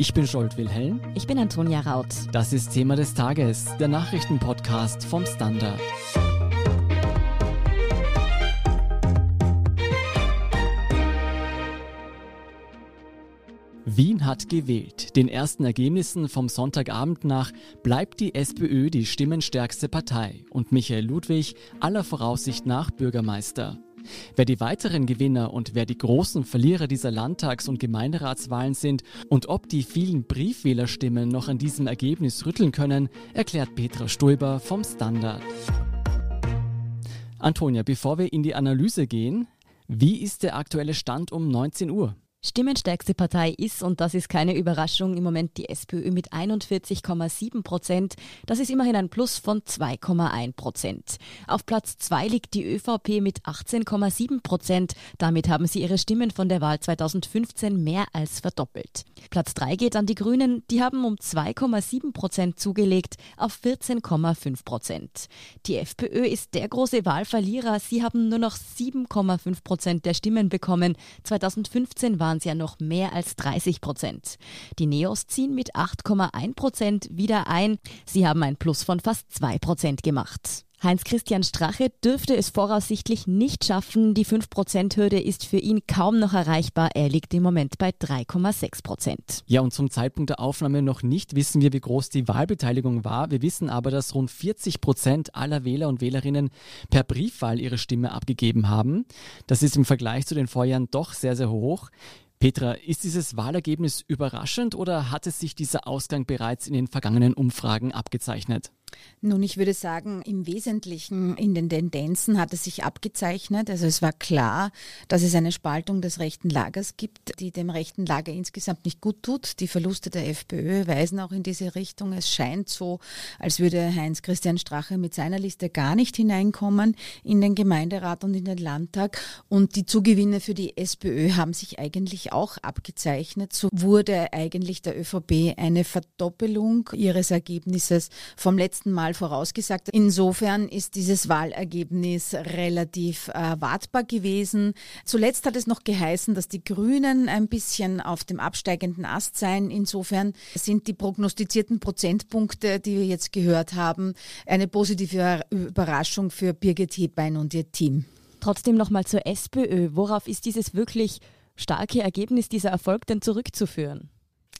Ich bin Scholt Wilhelm. Ich bin Antonia Raut. Das ist Thema des Tages, der Nachrichtenpodcast vom Standard. Wien hat gewählt. Den ersten Ergebnissen vom Sonntagabend nach bleibt die SPÖ die stimmenstärkste Partei und Michael Ludwig aller Voraussicht nach Bürgermeister. Wer die weiteren Gewinner und wer die großen Verlierer dieser Landtags- und Gemeinderatswahlen sind und ob die vielen Briefwählerstimmen noch an diesem Ergebnis rütteln können, erklärt Petra Stulber vom Standard. Antonia, bevor wir in die Analyse gehen, wie ist der aktuelle Stand um 19 Uhr? Stimmenstärkste Partei ist, und das ist keine Überraschung, im Moment die SPÖ mit 41,7 Prozent. Das ist immerhin ein Plus von 2,1 Prozent. Auf Platz 2 liegt die ÖVP mit 18,7 Prozent. Damit haben sie ihre Stimmen von der Wahl 2015 mehr als verdoppelt. Platz 3 geht an die Grünen. Die haben um 2,7 Prozent zugelegt auf 14,5 Prozent. Die FPÖ ist der große Wahlverlierer. Sie haben nur noch 7,5 Prozent der Stimmen bekommen. 2015 waren waren es ja noch mehr als 30 Prozent. Die Neos ziehen mit 8,1 Prozent wieder ein. Sie haben ein Plus von fast 2 Prozent gemacht. Heinz-Christian Strache dürfte es voraussichtlich nicht schaffen. Die 5%-Hürde ist für ihn kaum noch erreichbar. Er liegt im Moment bei 3,6%. Ja, und zum Zeitpunkt der Aufnahme noch nicht wissen wir, wie groß die Wahlbeteiligung war. Wir wissen aber, dass rund 40 Prozent aller Wähler und Wählerinnen per Briefwahl ihre Stimme abgegeben haben. Das ist im Vergleich zu den Vorjahren doch sehr, sehr hoch. Petra, ist dieses Wahlergebnis überraschend oder hatte sich dieser Ausgang bereits in den vergangenen Umfragen abgezeichnet? Nun, ich würde sagen, im Wesentlichen in den Tendenzen hat es sich abgezeichnet. Also es war klar, dass es eine Spaltung des rechten Lagers gibt, die dem rechten Lager insgesamt nicht gut tut. Die Verluste der FPÖ weisen auch in diese Richtung. Es scheint so, als würde Heinz-Christian Strache mit seiner Liste gar nicht hineinkommen in den Gemeinderat und in den Landtag. Und die Zugewinne für die SPÖ haben sich eigentlich auch abgezeichnet. So wurde eigentlich der ÖVP eine Verdoppelung ihres Ergebnisses vom letzten letzten Mal vorausgesagt. Insofern ist dieses Wahlergebnis relativ äh, wartbar gewesen. Zuletzt hat es noch geheißen, dass die Grünen ein bisschen auf dem absteigenden Ast seien. Insofern sind die prognostizierten Prozentpunkte, die wir jetzt gehört haben, eine positive Überraschung für Birgit Hebein und ihr Team. Trotzdem nochmal zur SPÖ. Worauf ist dieses wirklich starke Ergebnis, dieser Erfolg denn zurückzuführen?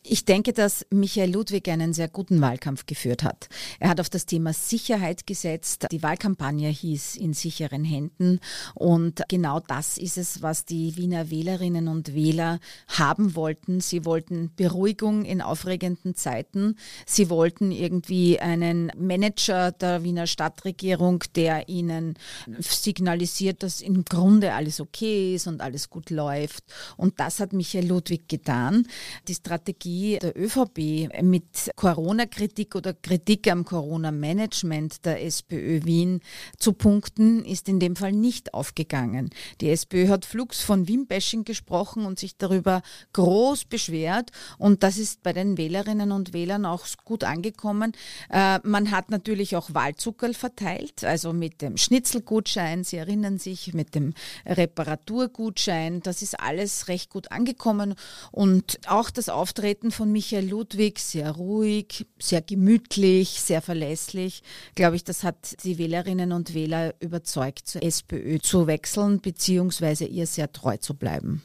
Ich denke, dass Michael Ludwig einen sehr guten Wahlkampf geführt hat. Er hat auf das Thema Sicherheit gesetzt. Die Wahlkampagne hieß in sicheren Händen. Und genau das ist es, was die Wiener Wählerinnen und Wähler haben wollten. Sie wollten Beruhigung in aufregenden Zeiten. Sie wollten irgendwie einen Manager der Wiener Stadtregierung, der ihnen signalisiert, dass im Grunde alles okay ist und alles gut läuft. Und das hat Michael Ludwig getan. Die Strategie Strategie der ÖVP mit Corona-Kritik oder Kritik am Corona-Management der SPÖ Wien zu punkten, ist in dem Fall nicht aufgegangen. Die SPÖ hat flugs von Wien-Bashing gesprochen und sich darüber groß beschwert und das ist bei den Wählerinnen und Wählern auch gut angekommen. Äh, man hat natürlich auch Wahlzuckerl verteilt, also mit dem Schnitzelgutschein, Sie erinnern sich, mit dem Reparaturgutschein, das ist alles recht gut angekommen und auch das Auftreten Auftreten von Michael Ludwig sehr ruhig, sehr gemütlich, sehr verlässlich. Glaube ich, das hat die Wählerinnen und Wähler überzeugt, zur SPÖ zu wechseln, beziehungsweise ihr sehr treu zu bleiben.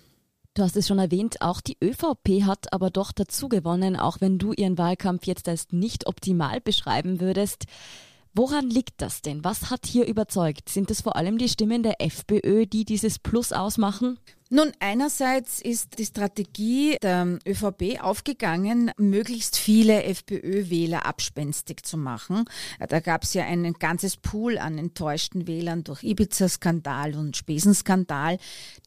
Du hast es schon erwähnt, auch die ÖVP hat aber doch dazu gewonnen, auch wenn du ihren Wahlkampf jetzt als nicht optimal beschreiben würdest. Woran liegt das denn? Was hat hier überzeugt? Sind es vor allem die Stimmen der FPÖ, die dieses Plus ausmachen? Nun, einerseits ist die Strategie der ÖVP aufgegangen, möglichst viele FPÖ-Wähler abspenstig zu machen. Da gab es ja ein ganzes Pool an enttäuschten Wählern durch Ibiza-Skandal und Spesenskandal.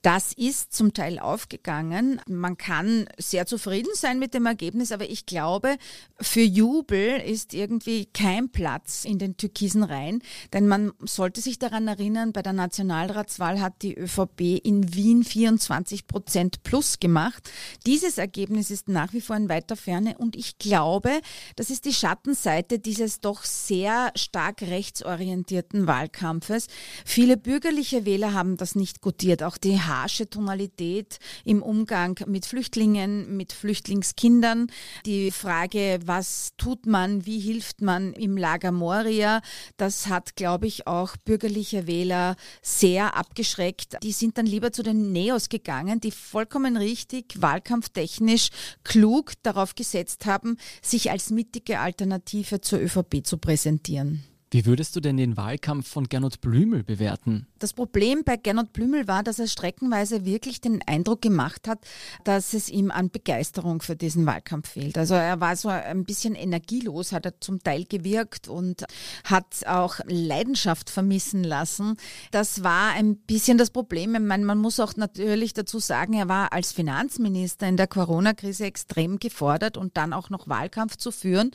Das ist zum Teil aufgegangen. Man kann sehr zufrieden sein mit dem Ergebnis, aber ich glaube, für Jubel ist irgendwie kein Platz in den türkisen Reihen, denn man sollte sich daran erinnern, bei der Nationalratswahl hat die ÖVP in Wien vier 24 Prozent plus gemacht. Dieses Ergebnis ist nach wie vor in weiter Ferne und ich glaube, das ist die Schattenseite dieses doch sehr stark rechtsorientierten Wahlkampfes. Viele bürgerliche Wähler haben das nicht gutiert. Auch die harsche Tonalität im Umgang mit Flüchtlingen, mit Flüchtlingskindern, die Frage, was tut man, wie hilft man im Lager Moria, das hat, glaube ich, auch bürgerliche Wähler sehr abgeschreckt. Die sind dann lieber zu den Neos gegangen, die vollkommen richtig, wahlkampftechnisch klug darauf gesetzt haben, sich als mittige Alternative zur ÖVP zu präsentieren. Wie würdest du denn den Wahlkampf von Gernot Blümel bewerten? Das Problem bei Gernot Blümel war, dass er streckenweise wirklich den Eindruck gemacht hat, dass es ihm an Begeisterung für diesen Wahlkampf fehlt. Also er war so ein bisschen energielos, hat er zum Teil gewirkt und hat auch Leidenschaft vermissen lassen. Das war ein bisschen das Problem. Ich meine, man muss auch natürlich dazu sagen, er war als Finanzminister in der Corona-Krise extrem gefordert und dann auch noch Wahlkampf zu führen.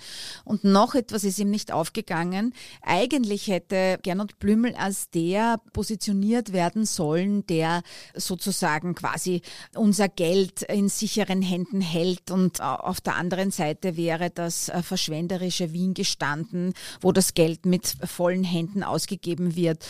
Und noch etwas ist ihm nicht aufgegangen. Eigentlich hätte Gernot Blümel als der positioniert werden sollen, der sozusagen quasi unser Geld in sicheren Händen hält und auf der anderen Seite wäre das äh, verschwenderische Wien gestanden, wo das Geld mit vollen Händen ausgegeben wird.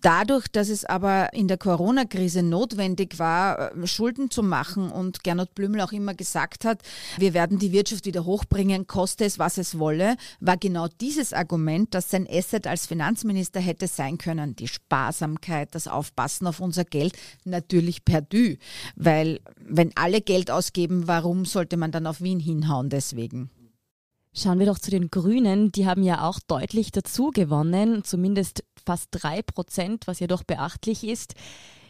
Dadurch, dass es aber in der Corona-Krise notwendig war, äh, Schulden zu machen und Gernot Blümel auch immer gesagt hat, wir werden die Wirtschaft wieder hochbringen, koste es, was es wolle, war genau dieses Argument, dass sein sein Asset als Finanzminister hätte sein können, die Sparsamkeit, das Aufpassen auf unser Geld, natürlich perdu. Weil wenn alle Geld ausgeben, warum sollte man dann auf Wien hinhauen deswegen? Schauen wir doch zu den Grünen. Die haben ja auch deutlich dazu gewonnen, zumindest fast drei Prozent, was ja doch beachtlich ist.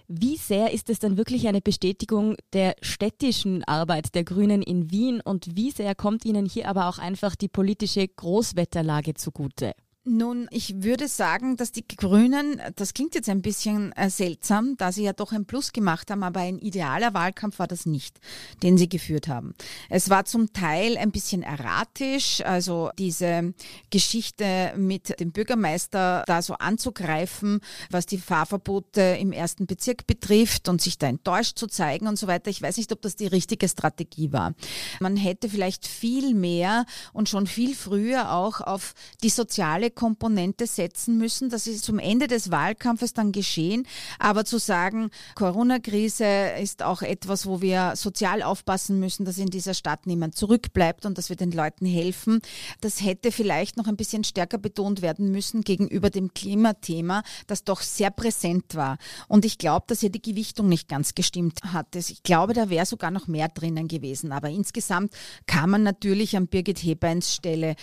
Wie sehr ist es dann wirklich eine Bestätigung der städtischen Arbeit der Grünen in Wien und wie sehr kommt Ihnen hier aber auch einfach die politische Großwetterlage zugute? Nun, ich würde sagen, dass die Grünen, das klingt jetzt ein bisschen äh, seltsam, da sie ja doch ein Plus gemacht haben, aber ein idealer Wahlkampf war das nicht, den sie geführt haben. Es war zum Teil ein bisschen erratisch, also diese Geschichte mit dem Bürgermeister da so anzugreifen, was die Fahrverbote im ersten Bezirk betrifft und sich da enttäuscht zu zeigen und so weiter. Ich weiß nicht, ob das die richtige Strategie war. Man hätte vielleicht viel mehr und schon viel früher auch auf die soziale Komponente setzen müssen. Das ist zum Ende des Wahlkampfes dann geschehen. Aber zu sagen, Corona-Krise ist auch etwas, wo wir sozial aufpassen müssen, dass in dieser Stadt niemand zurückbleibt und dass wir den Leuten helfen, das hätte vielleicht noch ein bisschen stärker betont werden müssen gegenüber dem Klimathema, das doch sehr präsent war. Und ich glaube, dass hier die Gewichtung nicht ganz gestimmt hat. Ich glaube, da wäre sogar noch mehr drinnen gewesen. Aber insgesamt kann man natürlich an Birgit Hebeins Stelle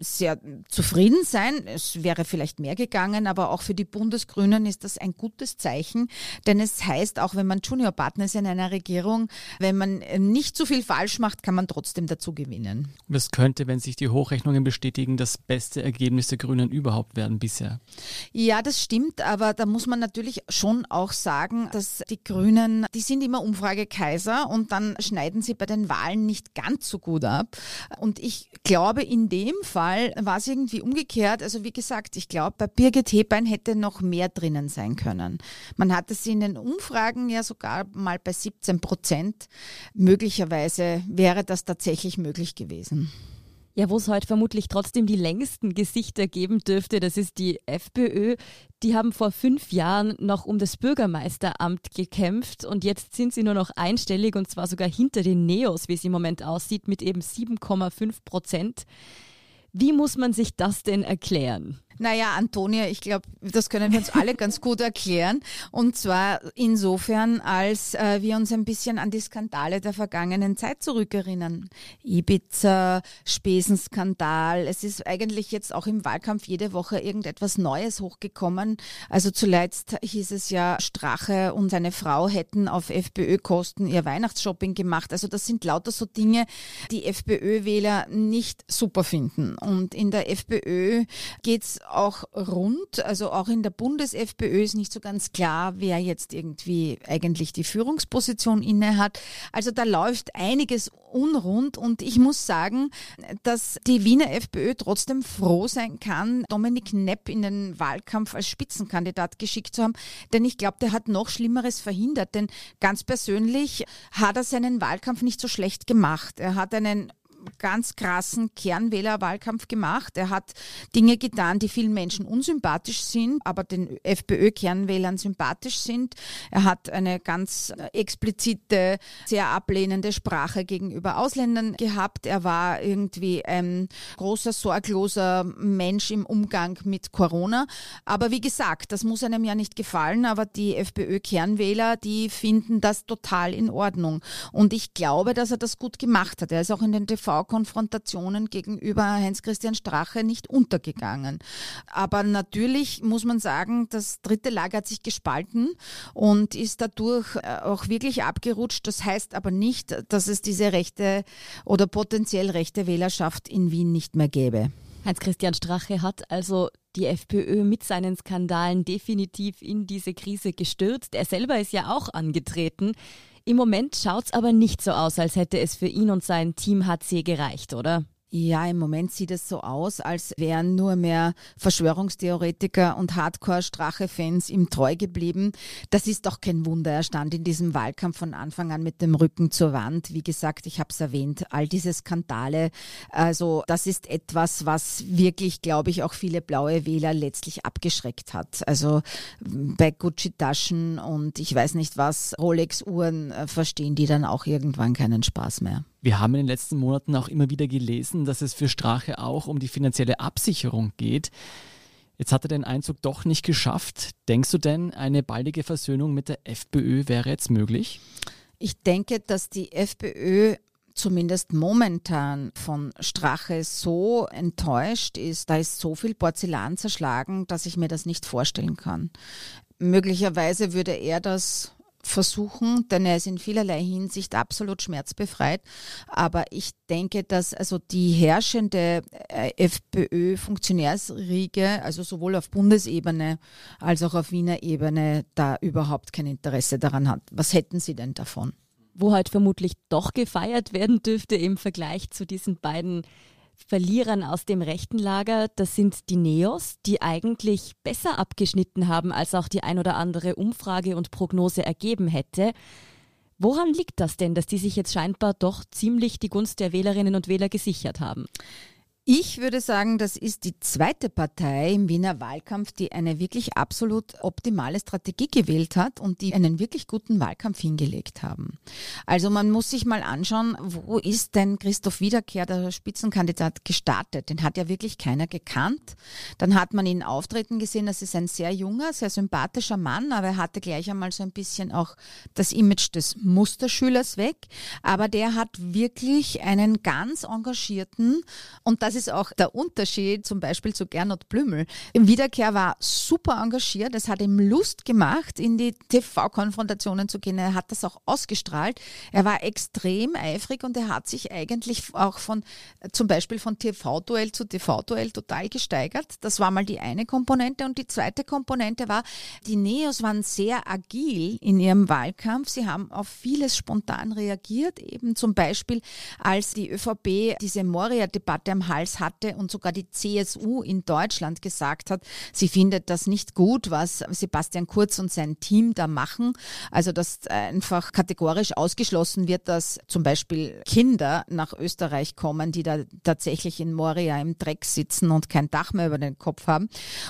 sehr zufrieden sein. Es wäre vielleicht mehr gegangen, aber auch für die Bundesgrünen ist das ein gutes Zeichen, denn es heißt, auch wenn man Juniorpartner ist in einer Regierung, wenn man nicht zu viel falsch macht, kann man trotzdem dazu gewinnen. Das könnte, wenn sich die Hochrechnungen bestätigen, das beste Ergebnis der Grünen überhaupt werden bisher. Ja, das stimmt, aber da muss man natürlich schon auch sagen, dass die Grünen, die sind immer Umfragekaiser und dann schneiden sie bei den Wahlen nicht ganz so gut ab. Und ich glaube, in dem Fall Fall war es irgendwie umgekehrt. Also wie gesagt, ich glaube, bei Birgit Hebein hätte noch mehr drinnen sein können. Man hatte sie in den Umfragen ja sogar mal bei 17 Prozent. Möglicherweise wäre das tatsächlich möglich gewesen. Ja, wo es heute vermutlich trotzdem die längsten Gesichter geben dürfte, das ist die FPÖ. Die haben vor fünf Jahren noch um das Bürgermeisteramt gekämpft und jetzt sind sie nur noch einstellig und zwar sogar hinter den Neos, wie es im Moment aussieht, mit eben 7,5 Prozent. Wie muss man sich das denn erklären? Naja, Antonia, ich glaube, das können wir uns alle ganz gut erklären. Und zwar insofern, als äh, wir uns ein bisschen an die Skandale der vergangenen Zeit zurückerinnern. Ibiza, Spesenskandal. Es ist eigentlich jetzt auch im Wahlkampf jede Woche irgendetwas Neues hochgekommen. Also zuletzt hieß es ja, Strache und seine Frau hätten auf FPÖ-Kosten ihr Weihnachtsshopping gemacht. Also das sind lauter so Dinge, die FPÖ-Wähler nicht super finden. Und in der FPÖ geht's auch rund. Also auch in der Bundes-FPÖ ist nicht so ganz klar, wer jetzt irgendwie eigentlich die Führungsposition inne hat. Also da läuft einiges unrund und ich muss sagen, dass die Wiener FPÖ trotzdem froh sein kann, Dominik Nepp in den Wahlkampf als Spitzenkandidat geschickt zu haben, denn ich glaube, der hat noch Schlimmeres verhindert, denn ganz persönlich hat er seinen Wahlkampf nicht so schlecht gemacht. Er hat einen ganz krassen Kernwählerwahlkampf gemacht. Er hat Dinge getan, die vielen Menschen unsympathisch sind, aber den FPÖ-Kernwählern sympathisch sind. Er hat eine ganz explizite, sehr ablehnende Sprache gegenüber Ausländern gehabt. Er war irgendwie ein großer, sorgloser Mensch im Umgang mit Corona. Aber wie gesagt, das muss einem ja nicht gefallen, aber die FPÖ-Kernwähler, die finden das total in Ordnung. Und ich glaube, dass er das gut gemacht hat. Er ist auch in den TV TV-Konfrontationen gegenüber Heinz-Christian Strache nicht untergegangen. Aber natürlich muss man sagen, das dritte Lager hat sich gespalten und ist dadurch äh, auch wirklich abgerutscht. Das heißt aber nicht, dass es diese rechte oder potenziell rechte Wählerschaft in Wien nicht mehr gäbe. Heinz-Christian Strache hat also die FPÖ mit seinen Skandalen definitiv in diese Krise gestürzt. Er selber ist ja auch angetreten. Im Moment schaut es aber nicht so aus, als hätte es für ihn und sein Team HC gereicht, oder? Ja, im Moment sieht es so aus, als wären nur mehr Verschwörungstheoretiker und Hardcore-Strache-Fans ihm treu geblieben. Das ist doch kein Wunder. Er stand in diesem Wahlkampf von Anfang an mit dem Rücken zur Wand. Wie gesagt, ich habe es erwähnt, all diese Skandale. Also das ist etwas, was wirklich, glaube ich, auch viele blaue Wähler letztlich abgeschreckt hat. Also bei Gucci-Taschen und ich weiß nicht was, Rolex-Uhren äh, verstehen die dann auch irgendwann keinen Spaß mehr. Wir haben in den letzten Monaten auch immer wieder gelesen, dass es für Strache auch um die finanzielle Absicherung geht. Jetzt hat er den Einzug doch nicht geschafft. Denkst du denn, eine baldige Versöhnung mit der FPÖ wäre jetzt möglich? Ich denke, dass die FPÖ zumindest momentan von Strache so enttäuscht ist, da ist so viel Porzellan zerschlagen, dass ich mir das nicht vorstellen kann. Möglicherweise würde er das versuchen, denn er ist in vielerlei Hinsicht absolut schmerzbefreit. Aber ich denke, dass also die herrschende äh, FPÖ-Funktionärsriege, also sowohl auf Bundesebene als auch auf Wiener Ebene, da überhaupt kein Interesse daran hat. Was hätten Sie denn davon? Wo halt vermutlich doch gefeiert werden dürfte im Vergleich zu diesen beiden Verlierern aus dem rechten Lager, das sind die Neos, die eigentlich besser abgeschnitten haben, als auch die ein oder andere Umfrage und Prognose ergeben hätte. Woran liegt das denn, dass die sich jetzt scheinbar doch ziemlich die Gunst der Wählerinnen und Wähler gesichert haben? Ich würde sagen, das ist die zweite Partei im Wiener Wahlkampf, die eine wirklich absolut optimale Strategie gewählt hat und die einen wirklich guten Wahlkampf hingelegt haben. Also man muss sich mal anschauen, wo ist denn Christoph Wiederkehr, der Spitzenkandidat, gestartet? Den hat ja wirklich keiner gekannt. Dann hat man ihn auftreten gesehen, das ist ein sehr junger, sehr sympathischer Mann, aber er hatte gleich einmal so ein bisschen auch das Image des Musterschülers weg. Aber der hat wirklich einen ganz engagierten und das das ist auch der Unterschied zum Beispiel zu Gernot Blümel. Im Wiederkehr war super engagiert. Es hat ihm Lust gemacht, in die TV-Konfrontationen zu gehen. Er hat das auch ausgestrahlt. Er war extrem eifrig und er hat sich eigentlich auch von, zum Beispiel von TV-Duell zu TV-Duell total gesteigert. Das war mal die eine Komponente. Und die zweite Komponente war, die Neos waren sehr agil in ihrem Wahlkampf. Sie haben auf vieles spontan reagiert. Eben zum Beispiel, als die ÖVP diese Moria-Debatte am Hals Hals hatte und sogar die CSU in Deutschland gesagt hat, sie findet das nicht gut, was Sebastian Kurz und sein Team da machen. Also dass einfach kategorisch ausgeschlossen wird, dass zum Beispiel Kinder nach Österreich kommen, die da tatsächlich in Moria im Dreck sitzen und kein Dach mehr über den Kopf haben.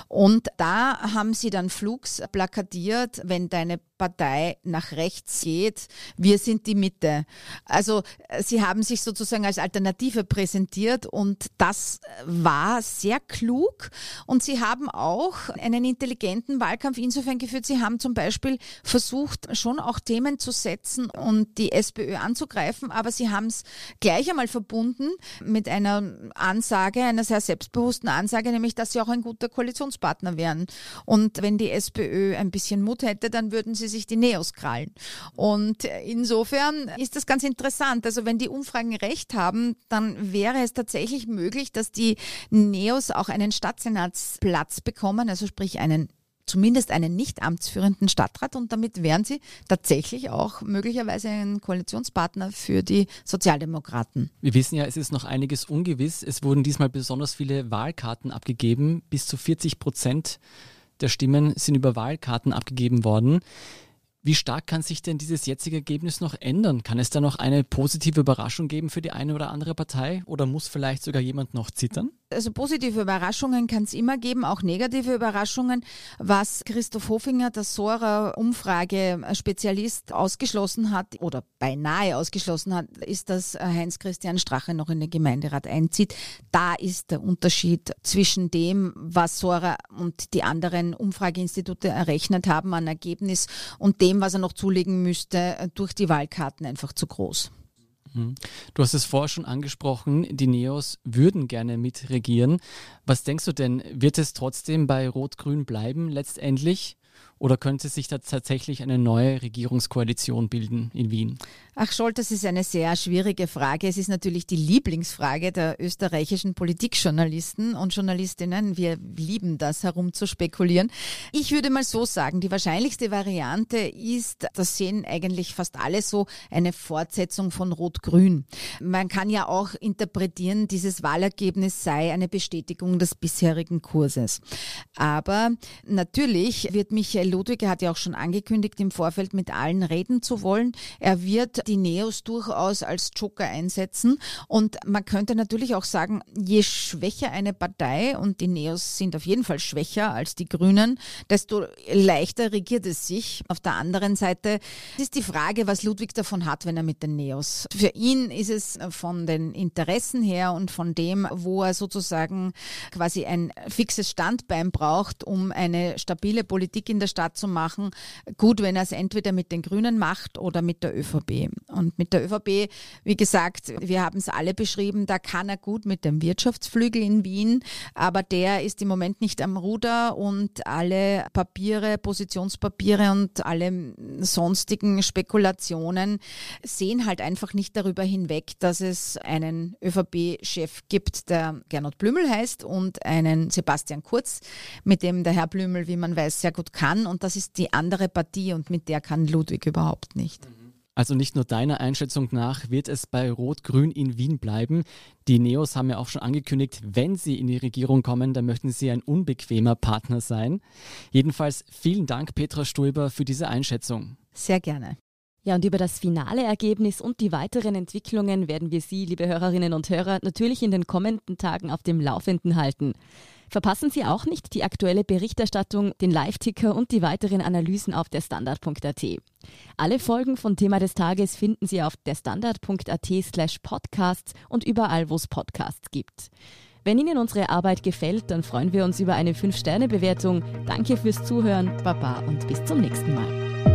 Und da haben sie dann Flugs plakatiert, wenn deine Partei nach rechts geht. Wir sind die Mitte. Also äh, sie haben sich sozusagen als Alternative präsentiert und das war sehr klug. Und sie haben auch einen intelligenten Wahlkampf insofern geführt. Sie haben zum Beispiel versucht, schon auch Themen zu setzen und die SPÖ anzugreifen, aber sie haben es gleich einmal verbunden mit einer Ansage, einer sehr selbstbewussten Ansage, nämlich, dass sie auch ein guter Koalitionspartner wären. Und wenn die SPÖ ein bisschen Mut hätte, dann würden sie sie sich die Neos krallen. Und insofern ist das ganz interessant. Also wenn die Umfragen recht haben, dann wäre es tatsächlich möglich, dass die Neos auch einen Stadtsenatsplatz bekommen, also sprich einen zumindest einen nicht amtsführenden Stadtrat und damit wären sie tatsächlich auch möglicherweise ein Koalitionspartner für die Sozialdemokraten. Wir wissen ja, es ist noch einiges ungewiss. Es wurden diesmal besonders viele Wahlkarten abgegeben. Bis zu 40 Prozent der Stimmen sind über Wahlkarten abgegeben worden. Wie stark kann sich denn dieses jetzige Ergebnis noch ändern? Kann es da noch eine positive Überraschung geben für die eine oder andere Partei oder muss vielleicht sogar jemand noch zittern? Also positive Überraschungen kann es immer geben, auch negative Überraschungen. Was Christoph Hofinger, der Sora-Umfrage-Spezialist, ausgeschlossen hat oder beinahe ausgeschlossen hat, ist, dass Heinz-Christian Strache noch in den Gemeinderat einzieht. Da ist der Unterschied zwischen dem, was Sora und die anderen Umfrageinstitute errechnet haben an Ergebnis und dem, was er noch zulegen müsste, durch die Wahlkarten einfach zu groß. Mhm. Du hast es vorher schon angesprochen, die Neos würden gerne mitregieren. Was denkst du denn, wird es trotzdem bei Rot-Grün bleiben letztendlich? Oder könnte sich da tatsächlich eine neue Regierungskoalition bilden in Wien? Ach Scholt, das ist eine sehr schwierige Frage. Es ist natürlich die Lieblingsfrage der österreichischen Politikjournalisten und Journalistinnen. Wir lieben das, herumzuspekulieren. Ich würde mal so sagen, die wahrscheinlichste Variante ist, das sehen eigentlich fast alle so, eine Fortsetzung von Rot-Grün. Man kann ja auch interpretieren, dieses Wahlergebnis sei eine Bestätigung des bisherigen Kurses. Aber natürlich wird Michael Ludwig, er hat ja auch schon angekündigt, im Vorfeld mit allen reden zu wollen. Er wird die Neos durchaus als Joker einsetzen. Und man könnte natürlich auch sagen, je schwächer eine Partei, und die Neos sind auf jeden Fall schwächer als die Grünen, desto leichter regiert es sich. Auf der anderen Seite ist die Frage, was Ludwig davon hat, wenn er mit den Neos. Für ihn ist es von den Interessen her und von dem, wo er sozusagen quasi ein fixes Standbein braucht, um eine stabile Politik in der Stadt zu machen, gut, wenn er es entweder mit den Grünen macht oder mit der ÖVP. Und mit der ÖVP, wie gesagt, wir haben es alle beschrieben, da kann er gut mit dem Wirtschaftsflügel in Wien, aber der ist im Moment nicht am Ruder und alle Papiere, Positionspapiere und alle sonstigen Spekulationen sehen halt einfach nicht darüber hinweg, dass es einen ÖVP-Chef gibt, der Gernot Blümel heißt und einen Sebastian Kurz, mit dem der Herr Blümel, wie man weiß, sehr gut kann und das ist die andere Partie und mit der kann Ludwig überhaupt nicht. Also nicht nur deiner Einschätzung nach wird es bei Rot-Grün in Wien bleiben. Die Neos haben ja auch schon angekündigt, wenn sie in die Regierung kommen, dann möchten sie ein unbequemer Partner sein. Jedenfalls vielen Dank, Petra Stoiber, für diese Einschätzung. Sehr gerne. Ja, und über das finale Ergebnis und die weiteren Entwicklungen werden wir Sie, liebe Hörerinnen und Hörer, natürlich in den kommenden Tagen auf dem Laufenden halten. Verpassen Sie auch nicht die aktuelle Berichterstattung, den Live-Ticker und die weiteren Analysen auf derstandard.at. Alle Folgen von Thema des Tages finden Sie auf derstandard.at slash podcasts und überall, wo es Podcasts gibt. Wenn Ihnen unsere Arbeit gefällt, dann freuen wir uns über eine 5-Sterne-Bewertung. Danke fürs Zuhören, Baba und bis zum nächsten Mal.